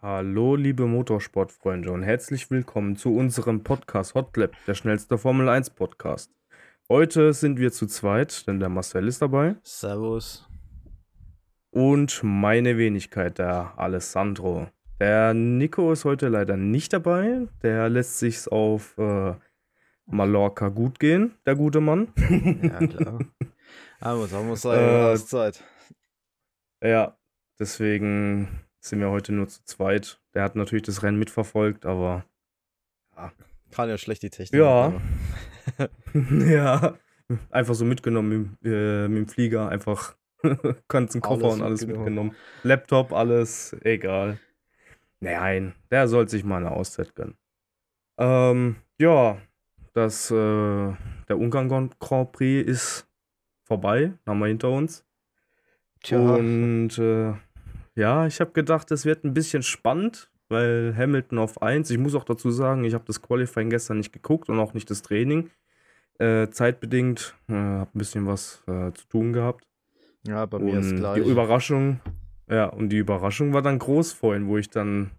Hallo, liebe Motorsportfreunde und herzlich willkommen zu unserem Podcast Hotlap, der schnellste Formel 1 Podcast. Heute sind wir zu zweit, denn der Marcel ist dabei Servus. und meine Wenigkeit, der Alessandro. Der Nico ist heute leider nicht dabei, der lässt sich's auf äh, Mallorca gut gehen, der gute Mann. Ja, klar. Aber muss auch Äh, Auszeit. Ja, deswegen sind wir heute nur zu zweit. Der hat natürlich das Rennen mitverfolgt, aber Kann ja schlecht die Technik. Ja. Ja, einfach so mitgenommen mit, äh, mit dem Flieger, einfach ganzen Koffer Alles und alles mitgenommen. mitgenommen. Laptop, alles, egal. Nein, der soll sich mal eine Auszeit gönnen. Ähm, ja, das, äh, der Ungarn Grand Prix ist vorbei, haben wir hinter uns. Tja, Und äh, ja, ich habe gedacht, es wird ein bisschen spannend, weil Hamilton auf 1. Ich muss auch dazu sagen, ich habe das Qualifying gestern nicht geguckt und auch nicht das Training. Äh, zeitbedingt, äh, habe ein bisschen was äh, zu tun gehabt. ja, bei mir ist gleich. die Überraschung, ja, und die Überraschung war dann groß vorhin, wo ich dann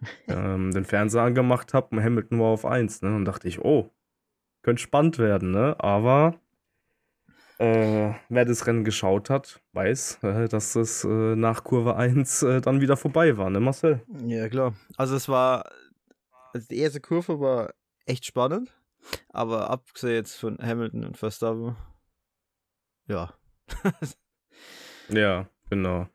ähm, den Fernseher angemacht habe und Hamilton war auf 1, ne? Und dachte ich, oh, könnte spannend werden, ne? Aber äh, wer das Rennen geschaut hat, weiß, äh, dass es äh, nach Kurve 1 äh, dann wieder vorbei war, ne, Marcel? Ja, klar. Also es war, also die erste Kurve war echt spannend, aber abgesehen jetzt von Hamilton und Verstappen, ja. Ja, genau.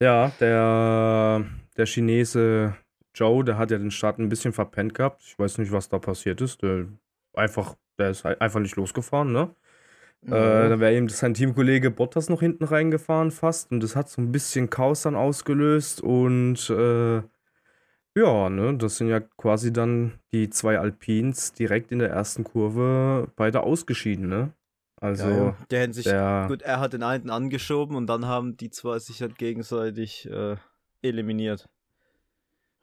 Ja, der, der Chinese Joe, der hat ja den Start ein bisschen verpennt gehabt. Ich weiß nicht, was da passiert ist. Der, einfach, der ist halt einfach nicht losgefahren, ne? Äh, dann wäre eben sein Teamkollege Bottas noch hinten reingefahren fast und das hat so ein bisschen Chaos dann ausgelöst und äh, ja, ne, das sind ja quasi dann die zwei Alpins direkt in der ersten Kurve beide ausgeschieden, ne? Also ja. Der sich, der gut, er hat den einen angeschoben und dann haben die zwei sich halt gegenseitig äh, eliminiert.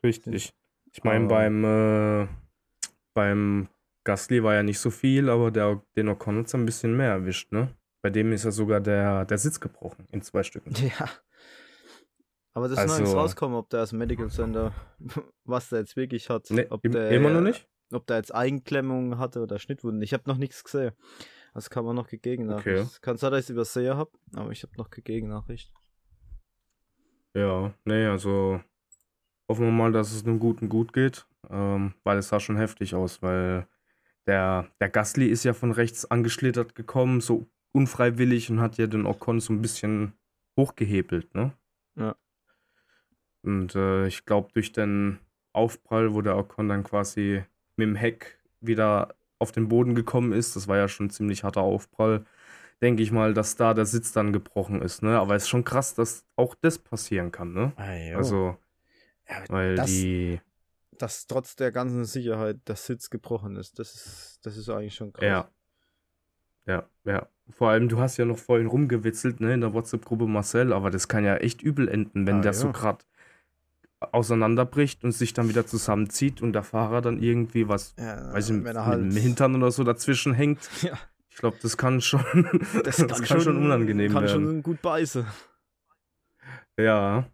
richtig. Ich meine, beim äh, beim Gasly war ja nicht so viel, aber der, den Ocon hat's ein bisschen mehr erwischt, ne? Bei dem ist ja sogar der, der Sitz gebrochen in zwei Stücken. Ja. Aber das ist noch nichts Also- rauskommen, ob der das Medical Center, was der jetzt wirklich hat. Ne, ob der, immer noch nicht? Ob der jetzt Eigenklemmungen hatte oder Schnittwunden. Ich habe noch nichts gesehen. Das kann man noch Okay. Nachricht. Kann sein, dass ich es übersehe habe, aber ich habe noch gegegen Nachricht. Ja, nee, also hoffen wir mal, dass es einem Guten gut geht, ähm, weil es sah schon heftig aus, weil der, der Gasly ist ja von rechts angeschlittert gekommen, so unfreiwillig und hat ja den Ocon so ein bisschen hochgehebelt, ne? Ja. Und äh, ich glaube, durch den Aufprall, wo der Ocon dann quasi mit dem Heck wieder auf den Boden gekommen ist, das war ja schon ein ziemlich harter Aufprall, denke ich mal, dass da der Sitz dann gebrochen ist, ne? Aber es ist schon krass, dass auch das passieren kann, ne? Also, ja, weil das- die, dass trotz der ganzen Sicherheit der Sitz gebrochen ist, das ist, das ist eigentlich schon krass. ja. Ja, ja. Vor allem, du hast ja noch vorhin rumgewitzelt, ne, in der WhatsApp-Gruppe Marcel, aber das kann ja echt übel enden, wenn Ah, der ja. so gerade auseinanderbricht und sich dann wieder zusammenzieht und der Fahrer dann irgendwie was, Ja, weiß ich, mit halt, dem Hintern oder so dazwischen hängt. Ja, Ich glaube, das kann schon, das, das kann, schon, unangenehm kann werden. schon gut beißen. Ja.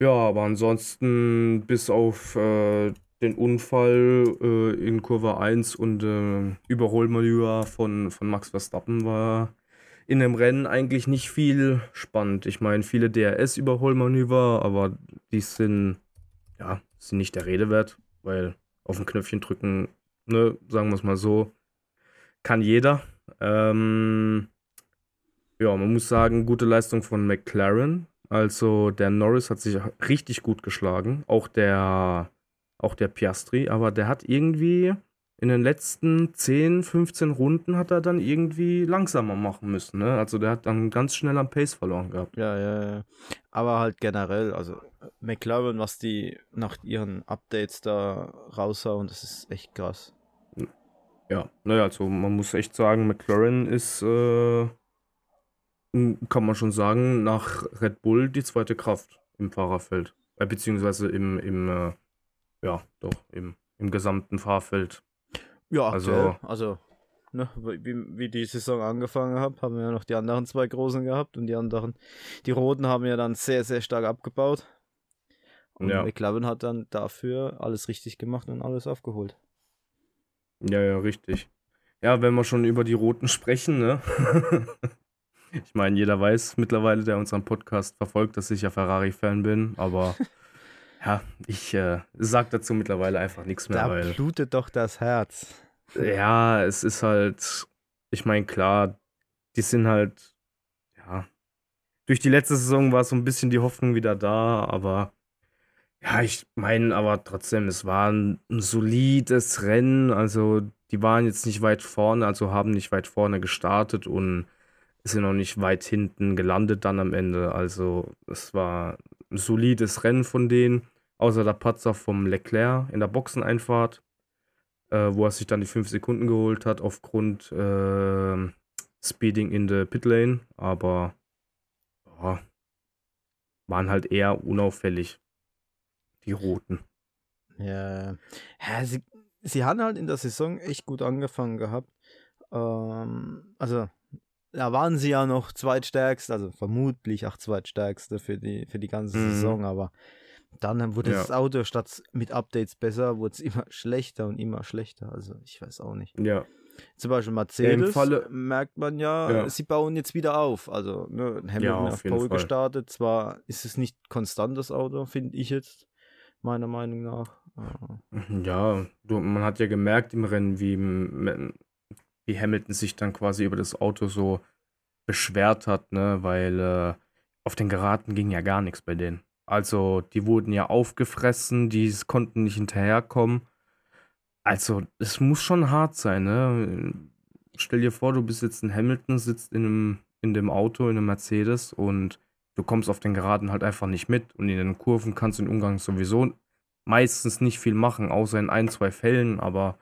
Ja, aber ansonsten, bis auf äh, den Unfall äh, in Kurve 1 und äh, Überholmanöver von, von Max Verstappen war in dem Rennen eigentlich nicht viel spannend. Ich meine, viele DRS-Überholmanöver, aber die sind, ja, sind nicht der Rede wert, weil auf ein Knöpfchen drücken, ne, sagen wir es mal so, kann jeder. Ähm, ja, man muss sagen, gute Leistung von McLaren. Also der Norris hat sich richtig gut geschlagen. Auch der, auch der Piastri, aber der hat irgendwie in den letzten 10, 15 Runden hat er dann irgendwie langsamer machen müssen. Ne? Also der hat dann ganz schnell am Pace verloren gehabt. Ja, ja, ja. Aber halt generell, also McLaren, was die nach ihren Updates da raushauen, das ist echt krass. Ja, naja, also man muss echt sagen, McLaren ist, äh, kann man schon sagen, nach Red Bull die zweite Kraft im Fahrerfeld. Äh, beziehungsweise im, im äh, ja, doch, im, im gesamten Fahrfeld. Ja, Also- aktuell, also, ne, wie, wie die Saison angefangen hat, haben wir ja noch die anderen zwei Großen gehabt und die anderen, die Roten haben ja dann sehr, sehr stark abgebaut. Und Ja. McLaren hat dann dafür alles richtig gemacht und alles aufgeholt. Ja, ja, richtig. Ja, wenn wir schon über die Roten sprechen, ne? Ich meine, jeder weiß mittlerweile, der unseren Podcast verfolgt, dass ich ja Ferrari-Fan bin, aber ja, ich äh, sag dazu mittlerweile einfach nichts mehr, Da weil blutet doch das Herz. ja, es ist halt, ich meine, klar, die sind halt, ja, durch die letzte Saison war so ein bisschen die Hoffnung wieder da, aber ja, ich meine, aber trotzdem, es war ein, ein solides Rennen, also die waren jetzt nicht weit vorne, also haben nicht weit vorne gestartet und sind auch nicht weit hinten gelandet dann am Ende, also es war ein solides Rennen von denen, außer der Patzer vom Leclerc in der Boxeneinfahrt äh, wo er sich dann die 5 Sekunden geholt hat aufgrund ähm, Speeding in the Pit Lane, aber ja, waren halt eher unauffällig, die Roten. Ja, ja sie, sie haben halt in der Saison echt gut angefangen gehabt. Ähm, also, da waren sie ja noch zweitstärkste, also vermutlich auch zweitstärkste für die, für die ganze Mhm. Saison, aber dann wurde Ja. das Auto statt mit Updates besser, wurde es immer schlechter und immer schlechter. Also, ich weiß auch nicht. Ja, Zum Beispiel Mercedes Falle- merkt man ja, Ja. sie bauen jetzt wieder auf. Also, ne, Hamilton Ja, auf auf Pole Fall. gestartet. Zwar ist es nicht konstant, das Auto, finde ich jetzt, meiner Meinung nach. Ja, du, man hat ja gemerkt im Rennen, wie, wie Hamilton sich dann quasi über das Auto so beschwert hat, ne, weil äh, auf den Geraden ging ja gar nichts bei denen. Also, die wurden ja aufgefressen, die konnten nicht hinterherkommen. Also, es muss schon hart sein, ne? Stell dir vor, du bist jetzt in Hamilton, sitzt in einem, in dem Auto, in einem Mercedes und du kommst auf den Geraden halt einfach nicht mit. Und in den Kurven kannst du in Umgang sowieso meistens nicht viel machen, außer in ein, zwei Fällen, aber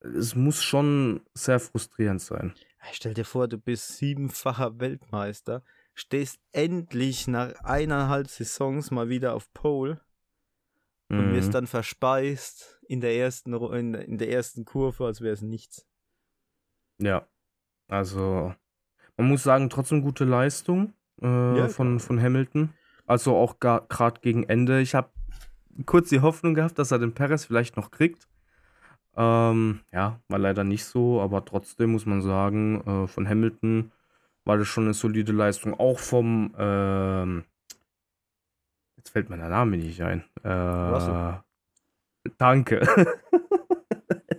es muss schon sehr frustrierend sein. Stell dir vor, du bist siebenfacher Weltmeister, stehst endlich nach eineinhalb Saisons mal wieder auf Pole und Mhm. wirst dann verspeist in der ersten, in, der ersten Kurve, als wäre es nichts. Ja, also man muss sagen, trotzdem gute Leistung äh, Ja, von, von Hamilton. Also auch gerade gegen Ende. Ich habe kurz die Hoffnung gehabt, dass er den Perez vielleicht noch kriegt. Ähm, ja, war leider nicht so, aber trotzdem muss man sagen, äh, von Hamilton war das schon eine solide Leistung. Auch vom, ähm, jetzt fällt mir der Name nicht ein. Äh, Russell. Danke.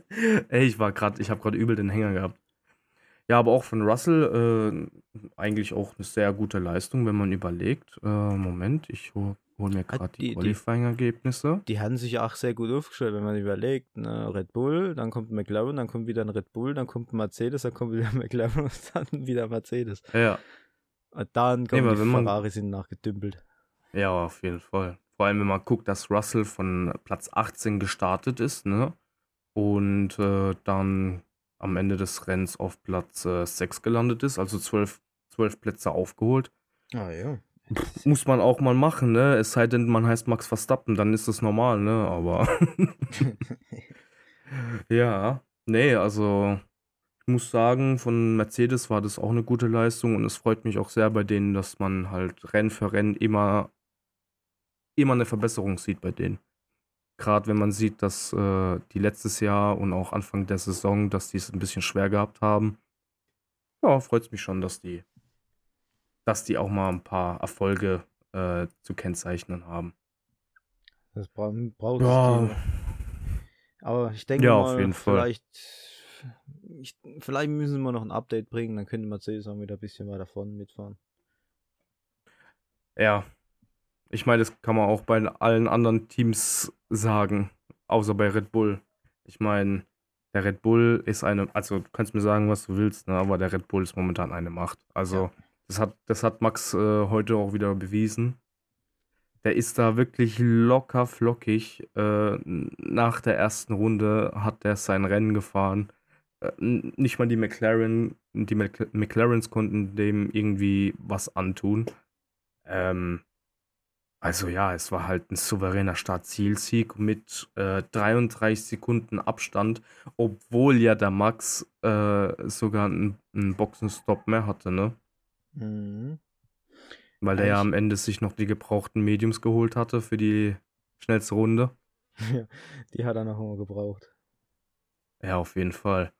Ey, ich war gerade, ich habe gerade übel den Hänger gehabt. Ja, aber auch von Russell äh, eigentlich auch eine sehr gute Leistung, wenn man überlegt. Äh, Moment, ich hole hol mir Hat gerade die- die, Qualifying-Ergebnisse. Die haben sich auch sehr gut aufgestellt, wenn man überlegt. Ne? Red Bull, dann kommt McLaren, dann kommt wieder ein Red Bull, dann kommt ein Mercedes, dann kommt wieder McLaren und dann wieder Mercedes. Ja, Und dann kommen aber die wenn man- Ferrari sind nachgedümpelt. ja, auf jeden Fall. Vor allem, wenn man guckt, dass Russell von Platz 18 gestartet ist, ne? Und äh, dann am Ende des Rennens auf Platz äh, 6 gelandet ist, also 12, 12 Plätze aufgeholt. Ah ja. Muss man auch mal machen, ne? Es sei denn, man heißt Max Verstappen, dann ist das normal, ne? Aber ja, nee, also ich muss sagen, von Mercedes war das auch eine gute Leistung und es freut mich auch sehr bei denen, dass man halt Rennen für Rennen immer, immer eine Verbesserung sieht bei denen. Gerade wenn man sieht, dass äh, die letztes Jahr und auch Anfang der Saison, dass die es ein bisschen schwer gehabt haben. Ja, freut es mich schon, dass die, dass die auch mal ein paar Erfolge äh, zu kennzeichnen haben. Das bra braucht Ja. Aber ich denke Ja, mal, auf jeden Fall. vielleicht, ich, vielleicht müssen wir noch ein Update bringen, dann könnte Mercedes auch wieder ein bisschen weiter vorne mitfahren. Ja. Ich meine, das kann man auch bei allen anderen Teams sagen, außer bei Red Bull. Ich meine, der Red Bull ist eine, also du kannst mir sagen, was du willst, ne, aber der Red Bull ist momentan eine Macht. Also, Ja. Das hat, das hat Max äh, heute auch wieder bewiesen. Der ist da wirklich locker flockig. Äh, nach der ersten Runde hat er sein Rennen gefahren. Äh, nicht mal die McLaren, die Mc McLarens konnten dem irgendwie was antun. Ähm, also ja, es war halt ein souveräner Start-Ziel-Sieg mit äh, 33 Sekunden Abstand, obwohl ja der Max äh, sogar einen, einen Boxenstopp mehr hatte, ne? Mhm. Weil der ja Eigentlich- am Ende sich noch die gebrauchten Mediums geholt hatte für die schnellste Runde. Ja, die hat er noch immer gebraucht. Ja, auf jeden Fall.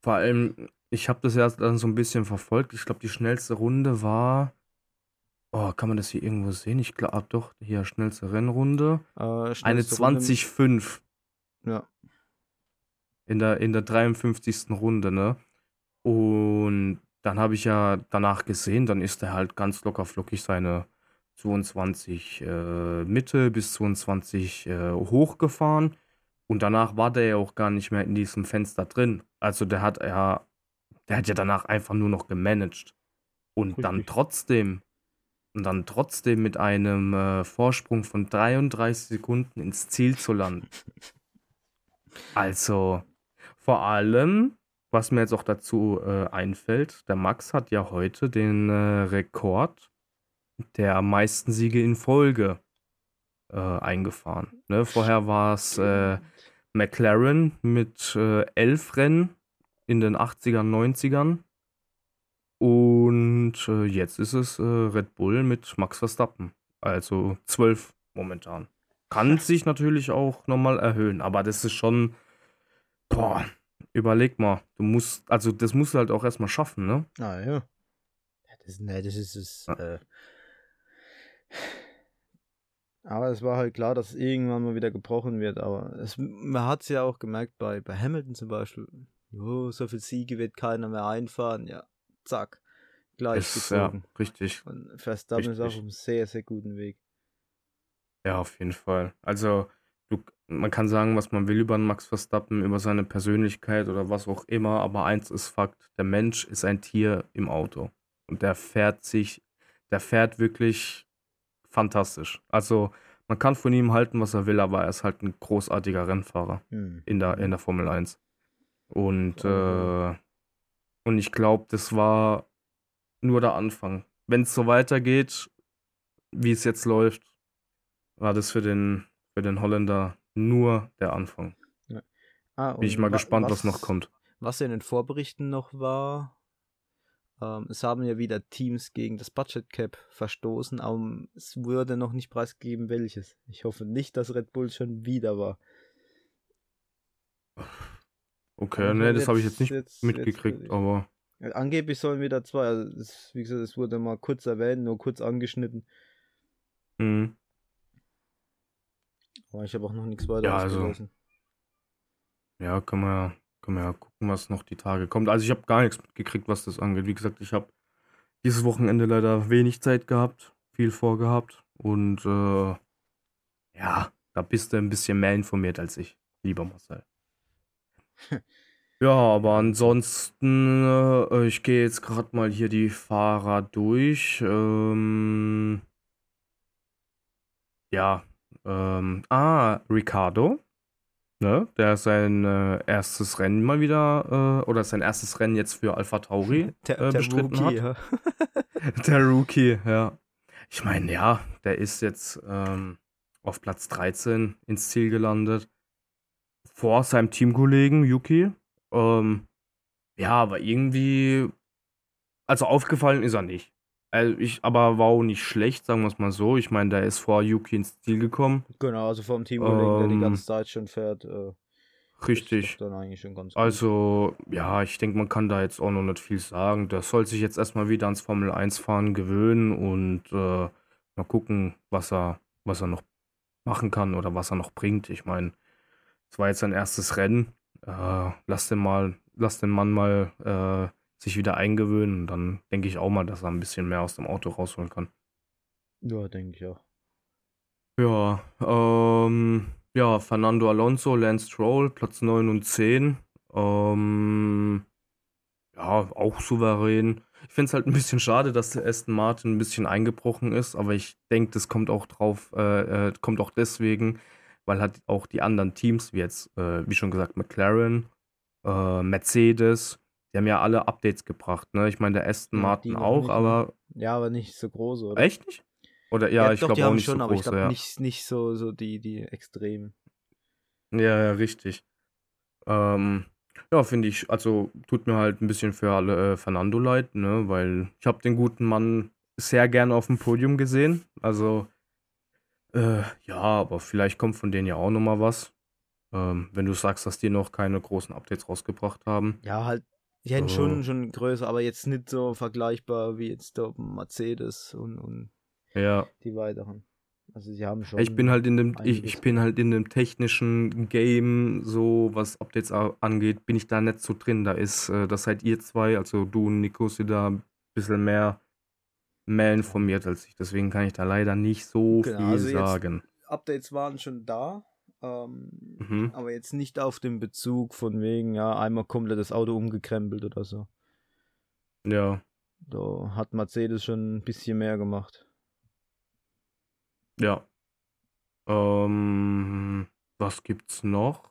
Vor allem, ich habe das ja dann so ein bisschen verfolgt. Ich glaube, die schnellste Runde war. Oh, kann man das hier irgendwo sehen? Ich glaube, doch, hier schnellste Rennrunde. Äh, Eine schnellste Runde- 20,5 Ja, in der, in der 53. Runde, ne? Und dann habe ich ja danach gesehen, dann ist er halt ganz locker flockig seine 22 äh, Mitte bis 22 äh, hochgefahren. Und danach war der ja auch gar nicht mehr in diesem Fenster drin. Also der hat ja, der hat ja danach einfach nur noch gemanagt. Und dann Richtig. trotzdem, und dann trotzdem mit einem äh, Vorsprung von 33 Sekunden ins Ziel zu landen. Also, vor allem, was mir jetzt auch dazu äh, einfällt, der Max hat ja heute den äh, Rekord der meisten Siege in Folge äh, eingefahren. Ne? Vorher war es äh, McLaren mit äh, elf Rennen in den 80ern, 90ern. Und äh, jetzt ist es Red Bull mit Max Verstappen. Also zwölf momentan. Kann sich natürlich auch nochmal erhöhen, aber das ist schon. Boah, überleg mal. Du musst, also das musst du halt auch erstmal schaffen, ne? Ah, ja. ja das, nee, das ist es. Ja. Äh. Aber es war halt klar, dass es irgendwann mal wieder gebrochen wird. Aber es, man hat es ja auch gemerkt bei, bei Hamilton zum Beispiel. Jo, so viel Siege wird keiner mehr einfahren. Ja, zack. Gleich Ist, ja, gezogen. richtig. Und Verstappen ist auch richtig. auf einem sehr, sehr guten Weg. Ja, auf jeden Fall. Also, du, man kann sagen, was man will über Max Verstappen, über seine Persönlichkeit oder was auch immer, aber eins ist Fakt: der Mensch ist ein Tier im Auto. Und der fährt sich, der fährt wirklich fantastisch. Also, man kann von ihm halten, was er will, aber er ist halt ein großartiger Rennfahrer Hm. in der, in der Formel 1. Und, äh, und ich glaube, das war nur der Anfang. Wenn es so weitergeht, wie es jetzt läuft, war das für den, für den Holländer nur der Anfang. Ah, Bin ich mal wa- gespannt, was noch kommt. Was in den Vorberichten noch war, ähm, es haben ja wieder Teams gegen das Budget Cap verstoßen, aber es wurde noch nicht preisgegeben, welches. Ich hoffe nicht, dass Red Bull schon wieder war. Okay, nee, das habe ich jetzt nicht jetzt- mitgekriegt, jetzt- aber Angeblich sollen wieder zwei, also es, wie gesagt, es wurde mal kurz erwähnt, nur kurz angeschnitten, mh, aber ich habe auch noch nichts weiteres Ja, also- gelesen. ja, können wir, ja- können wir ja gucken, was noch die Tage kommt. Also ich habe gar nichts mitgekriegt, was das angeht. Wie gesagt, ich habe dieses Wochenende leider wenig Zeit gehabt, viel vorgehabt und äh, ja, da bist du ein bisschen mehr informiert als ich, lieber Marcel. Ja, aber ansonsten, äh, ich gehe jetzt gerade mal hier die Fahrer durch. Ähm, ja, ähm, ah, Ricardo, ne, der sein äh, erstes Rennen mal wieder, äh, oder sein erstes Rennen jetzt für Alpha Tauri Der, äh, der bestritten Rookie, hat. ja. Der Rookie, ja. Ich meine, ja, der ist jetzt ähm, auf Platz 13 ins Ziel gelandet. Vor seinem Teamkollegen Yuki. Ähm, ja, aber irgendwie. Also aufgefallen ist er nicht. Also ich, aber war auch nicht schlecht, sagen wir es mal so. Ich meine, der ist vor Yuki ins Ziel gekommen. Genau, also vom Teamkollegen, der die Ähm, ganze Zeit schon fährt. Äh, Richtig. Also, ja, ich denke, man kann da jetzt auch noch nicht viel sagen. Der soll sich jetzt erstmal wieder ans Formel 1 fahren gewöhnen und äh, mal gucken, was er, was er noch machen kann oder was er noch bringt. Ich meine, es war jetzt sein erstes Rennen. Äh, lass den mal, lass den Mann mal äh, sich wieder eingewöhnen. Und dann denke ich auch mal, dass er ein bisschen mehr aus dem Auto rausholen kann. Ja, denke ich auch. Ja, ähm, ja, Fernando Alonso, Lance Stroll, Platz 9 und 10. Ähm, ja, auch souverän. Ich finde es halt ein bisschen schade, dass der Aston Martin ein bisschen eingebrochen ist, aber ich denke, das kommt auch drauf, äh, äh, kommt auch deswegen, weil halt auch die anderen Teams, wie jetzt, äh, wie schon gesagt, McLaren, äh, Mercedes, die haben ja alle Updates gebracht, ne? Ich meine, der Aston Ja, Martin noch auch, aber Ja, aber nicht so groß, oder? echt nicht? Oder ja, ich doch, glaube auch nicht schon, so aber ich große, glaube ja. nicht, nicht so, so die, die extremen. Ja, ja, richtig. Ähm, ja, finde ich, also tut mir halt ein bisschen für alle äh, Fernando leid, ne, weil ich habe den guten Mann sehr gerne auf dem Podium gesehen. Also, äh, ja, aber vielleicht kommt von denen ja auch nochmal was. Ähm, wenn du sagst, dass die noch keine großen Updates rausgebracht haben. Ja, halt, die hätten Oh. schon, schon größer, aber jetzt nicht so vergleichbar wie jetzt der Mercedes und, und Ja. die weiteren. Also sie haben schon. Ich bin halt in dem, ich, ich bin halt in dem technischen Game, so was Updates angeht, bin ich da nicht so drin. Da ist, äh, das seid ihr zwei, also du und Nikos, ihr da ein bisschen mehr, mehr informiert als ich. Deswegen kann ich da leider nicht so Genau, viel also sagen. Updates waren schon da, ähm, Mhm. aber jetzt nicht auf dem Bezug von wegen, ja, einmal komplett das Auto umgekrempelt oder so. Ja, Da hat Mercedes schon ein bisschen mehr gemacht. ja. Ähm, was gibt's noch?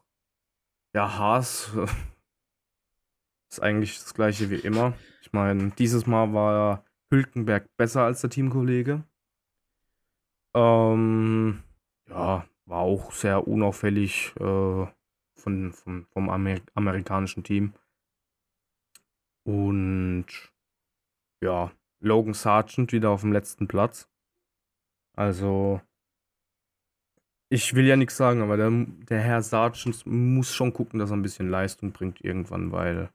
Ja, Haas ist eigentlich das gleiche wie immer. Ich meine, dieses Mal war Hülkenberg besser als der Teamkollege. Ähm, ja, war auch sehr unauffällig äh, von, vom, vom Amer amerikanischen Team. Und ja, Logan Sargent wieder auf dem letzten Platz. Also, ich will ja nichts sagen, aber der, der Herr Sargent muss schon gucken, dass er ein bisschen Leistung bringt irgendwann, weil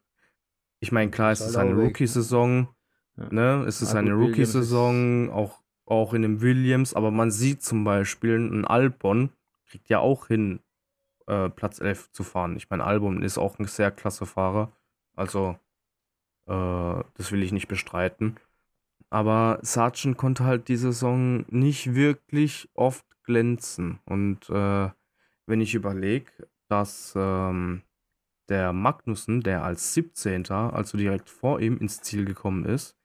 ich meine, klar, es Ist eine weg, ne? Rookie-Saison, Ja. ne? Es ist Ah, eine Rookie-Saison, auch, auch in dem Williams, aber man sieht zum Beispiel, ein Albon kriegt ja auch hin, äh, Platz 11 zu fahren. Ich meine, Albon ist auch ein sehr klasse Fahrer, also äh, das will ich nicht bestreiten. Aber Sargent konnte halt die Saison nicht wirklich oft glänzen. Und äh, wenn ich überlege, dass ähm, der Magnussen, der als 17. also direkt vor ihm ins Ziel gekommen ist,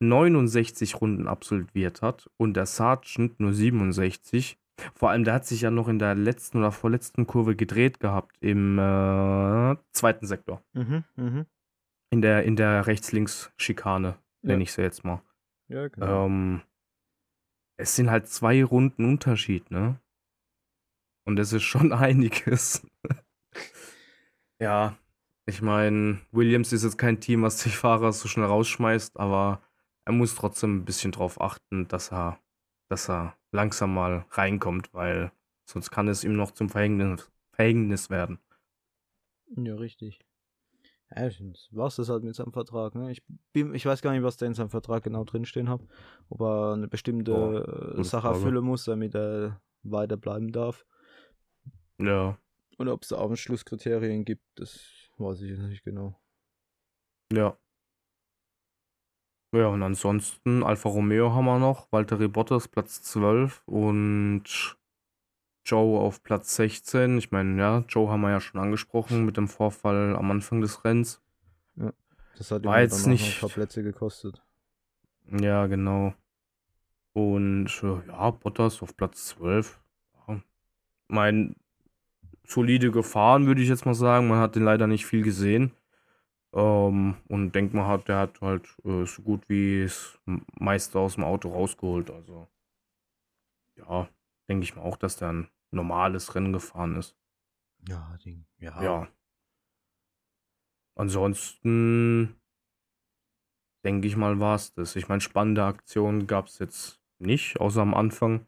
69 Runden absolviert hat und der Sargent nur 67. Vor allem, der hat sich ja noch in der letzten oder vorletzten Kurve gedreht gehabt im äh, zweiten Sektor. Mhm, mhm. In der, in der Rechts-Links-Schikane, nenne Ja. ich sie jetzt mal. Ja, genau. Ähm, es sind halt zwei Runden Unterschied, ne? Und das ist schon einiges. ja, ich meine, Williams ist jetzt kein Team, was die Fahrer so schnell rausschmeißt, aber er muss trotzdem ein bisschen drauf achten, dass er, dass er langsam mal reinkommt, weil sonst kann es ihm noch zum Verhängnis, Verhängnis werden. Ja, richtig. Ja, was das halt mit seinem Vertrag, ne? Ich, bin, ich weiß gar nicht, was da in seinem Vertrag genau drinstehen hat. Ob er eine bestimmte gute Sache erfüllen muss, damit er weiterbleiben darf. Ja, Und ob es da auch Schlusskriterien gibt, das weiß ich jetzt nicht genau. Ja. Ja, und ansonsten Alfa Romeo haben wir noch, Valtteri Bottas Platz 12 und Joe auf Platz 16. Ich meine, ja, Joe haben wir ja schon angesprochen mit dem Vorfall am Anfang des Rennens. Das hat War ihm jetzt nicht- ein paar Plätze gekostet. Ja, genau. Und äh, ja, Bottas auf Platz 12. Ja. Mein solide gefahren, würde ich jetzt mal sagen. Man hat den leider nicht viel gesehen. Ähm, und denkt man hat, der hat halt äh, so gut wie das meiste aus dem Auto rausgeholt. Also ja, denke ich mal auch, dass der ein normales Rennen gefahren ist. Ja, Ding. Ja. Ja. Ansonsten denke ich mal, war es das. Ich meine, spannende Aktionen gab es jetzt nicht, außer am Anfang.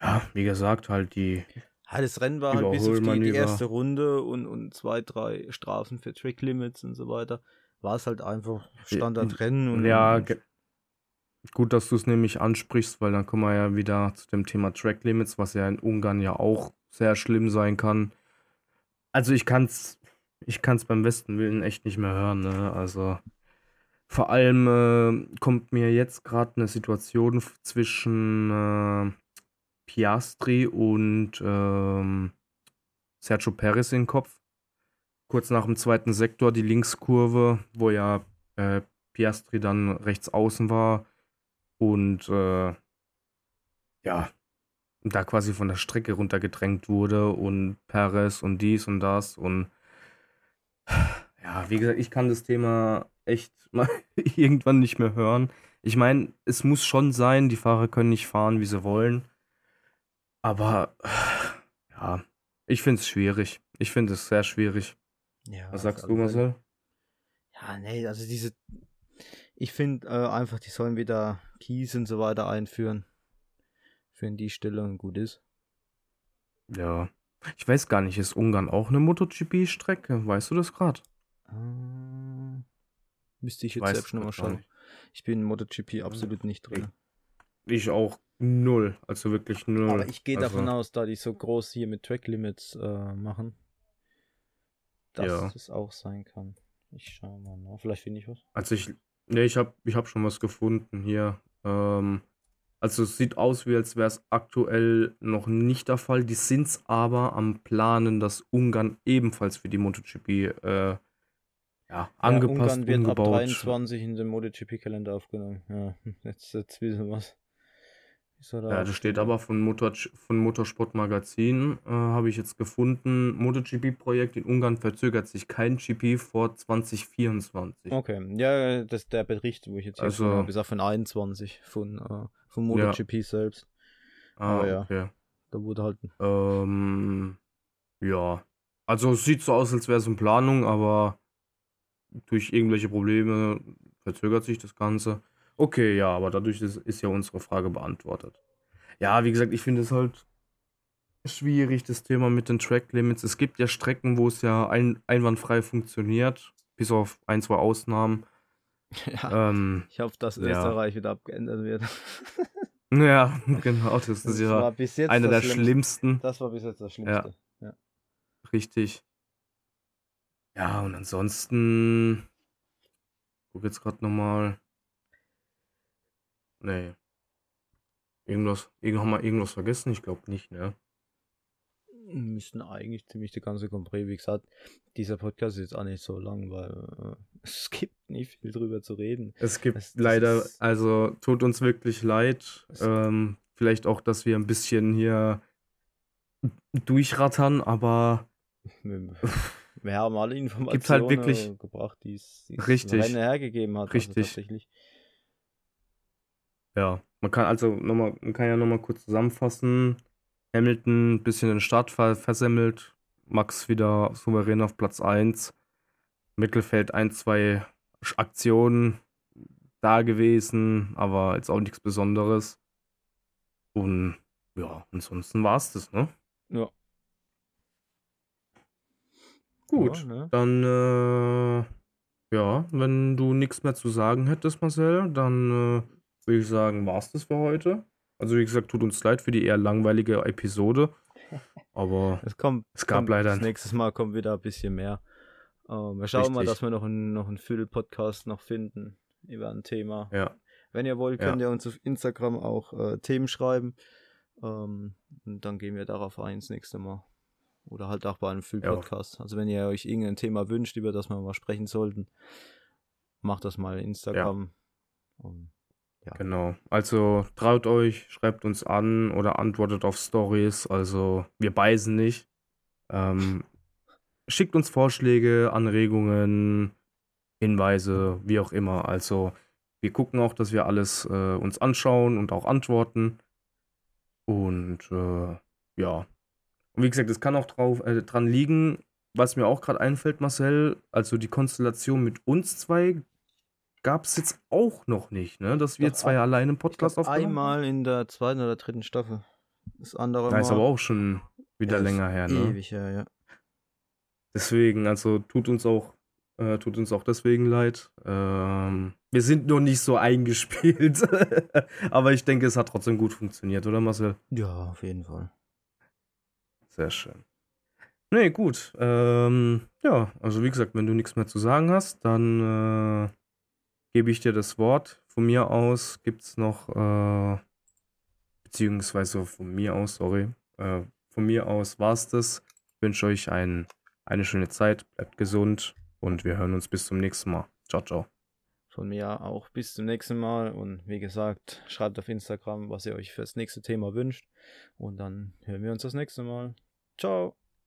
Ja, wie gesagt, halt die. Ja, das Rennen war halt bis auf die, die erste Runde und, und zwei, drei Strafen für Trick Limits und so weiter. War es halt einfach Standardrennen und Ja, und, gut, dass du es nämlich ansprichst, weil dann kommen wir ja wieder zu dem Thema Track Limits, was ja in Ungarn ja auch sehr schlimm sein kann. Also ich kann's, ich kann's beim besten Willen echt nicht mehr hören, ne? Also vor allem äh, kommt mir jetzt gerade eine Situation zwischen äh, Piastri und ähm, Sergio Perez in den Kopf. Kurz nach dem zweiten Sektor die Linkskurve, wo ja äh, Piastri dann rechts außen war und äh, ja, da quasi von der Strecke runtergedrängt wurde und Perez und dies und das und ja, wie gesagt, ich kann das Thema echt mal irgendwann nicht mehr hören. Ich meine, es muss schon sein, die Fahrer können nicht fahren, wie sie wollen. Aber ja, ich finde es schwierig. Ich finde es sehr schwierig. ja, Was sagst alle du. Marcel? Ja, nee, also diese. Ich finde äh, einfach, die sollen wieder Kies und so weiter einführen. Für die Stelle und gut ist. Ja. Ich weiß gar nicht, ist Ungarn auch eine MotoGP-Strecke? Weißt du das gerade? Äh, müsste ich jetzt selbst nochmal schauen. Ich bin in MotoGP absolut nicht drin. Ich auch null. Also wirklich null. Aber ich gehe also, davon aus, da die so groß hier mit Track Limits äh, machen, dass Ja. das auch sein kann. Ich schau mal nach. Vielleicht finde ich was. Also ich, ne, ich habe ich hab schon was gefunden hier. Ähm, also es sieht aus, wie als wäre es aktuell noch nicht der Fall. Die sind es aber am Planen, dass Ungarn ebenfalls für die MotoGP äh, ja, angepasst, ja, Ungarn wird umgebaut. ab 23 in den MotoGP-Kalender aufgenommen. Ja, jetzt, jetzt wir was. Da Ja, das steht aber von, Motor, von Motorsport Magazin, äh, habe ich jetzt gefunden. MotoGP-Projekt in Ungarn verzögert sich kein GP vor 2024. Okay, ja, das ist der Bericht, wo ich jetzt hier Also- habe, ist auch von 21 von, äh, Ja. MotoGP selbst. Ah, aber ja. okay. Da wurde halt Ähm, ja. Also es sieht so aus, als wäre es in Planung, aber durch irgendwelche Probleme verzögert sich das Ganze. Okay, ja, aber dadurch ist, ist ja unsere Frage beantwortet. Ja, wie gesagt, ich finde es halt schwierig, das Thema mit den Track Limits. Es gibt ja Strecken, wo es ja ein, einwandfrei funktioniert, bis auf ein, zwei Ausnahmen. ja, Ähm, ich hoffe, dass ja. Österreich wieder abgeändert wird. ja, genau, das ist Das ja war bis jetzt einer der Schlimmste. schlimmsten. Das war bis jetzt das Schlimmste. Ja. Richtig. Ja, und ansonsten. Guck jetzt gerade nochmal. Nee. Irgendwas, irgend, haben wir irgendwas vergessen? Ich glaube nicht, ne? Müssten eigentlich ziemlich die ganze Compris, wie gesagt, dieser Podcast ist jetzt auch nicht so lang, weil äh, es gibt nicht viel drüber zu reden. Es gibt das leider, ist- also tut uns wirklich leid. Es- Ähm, vielleicht auch, dass wir ein bisschen hier durchrattern, aber Wir, haben alle Informationen halt wirklich- gebracht, die es es Richtig. Hergegeben hat. Richtig. Also tatsächlich. Ja, man kann also nochmal, man kann ja nochmal kurz zusammenfassen. Hamilton ein bisschen den Start ver versemmelt, Max wieder souverän auf Platz 1. Mittelfeld ein, zwei Aktionen da gewesen, aber jetzt auch nichts Besonderes. Und ja, ansonsten war es das, ne? Ja. Gut, Ja, ne? dann, äh, ja, wenn du nichts mehr zu sagen hättest, Marcel, dann äh, würde ich sagen, war es das für heute. Also, wie gesagt, tut uns leid für die eher langweilige Episode. Aber Es kommt. es gab kommt, leider das nächstes Mal kommt wieder ein bisschen mehr. Ähm, wir schauen mal, Richtig. dass wir noch einen, noch einen Füll-Podcast noch finden über ein Thema. Ja, Wenn ihr wollt, Ja. könnt ihr uns auf Instagram auch äh, Themen schreiben. Ähm, und dann gehen wir darauf ein das nächste Mal. Oder halt auch bei einem Füll-Podcast. Also wenn ihr euch irgendein Thema wünscht, über das wir mal sprechen sollten, macht das mal in Instagram. Und Ja. genau. Also traut euch, schreibt uns an oder antwortet auf Stories. Also wir beißen nicht. Ähm, schickt uns Vorschläge, Anregungen, Hinweise, wie auch immer. Also wir gucken auch, dass wir alles äh, uns anschauen und auch antworten. Und äh, ja. Und wie gesagt, es kann auch drauf, äh, dran liegen, was mir auch gerade einfällt, Marcel, also die Konstellation mit uns zwei gab es jetzt auch noch nicht, ne? Dass wir zwei ein- alleine im Podcast aufgenommen einmal in der zweiten oder dritten Staffel. Das andere Da ist aber auch schon wieder Ja, länger her, ne? ewig her, ja. Deswegen, also tut uns auch, äh, tut uns auch deswegen leid. Ähm, wir sind noch nicht so eingespielt. Aber ich denke, es hat trotzdem gut funktioniert, oder Marcel? Ja, auf jeden Fall. Sehr schön. Nee, gut. Ähm, ja, also wie gesagt, wenn du nichts mehr zu sagen hast, dann äh, gebe ich dir das Wort. Von mir aus gibt es noch, äh, beziehungsweise von mir aus, sorry, äh, von mir aus war es das. Ich wünsche euch ein, eine schöne Zeit, bleibt gesund und wir hören uns bis zum nächsten Mal. Ciao, ciao. Von mir auch bis zum nächsten Mal. Und wie gesagt, schreibt auf Instagram, was ihr euch fürs nächste Thema wünscht. Und dann hören wir uns das nächste Mal. Ciao.